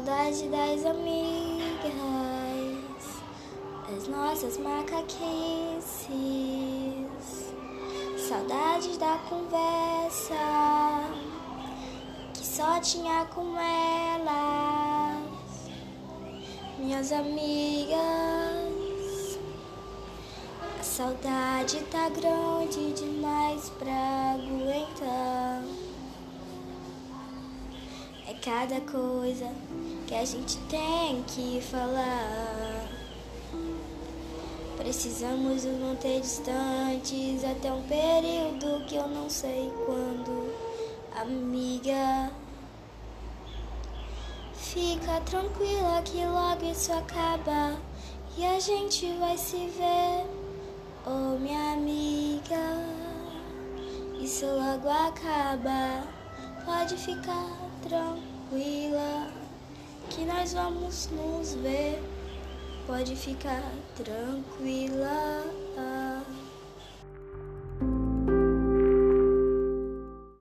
Saudade das amigas, das nossas macaquices. Saudades da conversa que só tinha com elas, minhas amigas. A saudade tá grande demais pra aguentar. Cada coisa que a gente tem que falar. Precisamos nos manter distantes até um período que eu não sei quando, amiga. Fica tranquila que logo isso acaba e a gente vai se ver, oh minha amiga. Isso logo acaba, pode ficar tranquila que nós vamos nos ver. Pode ficar tranquila.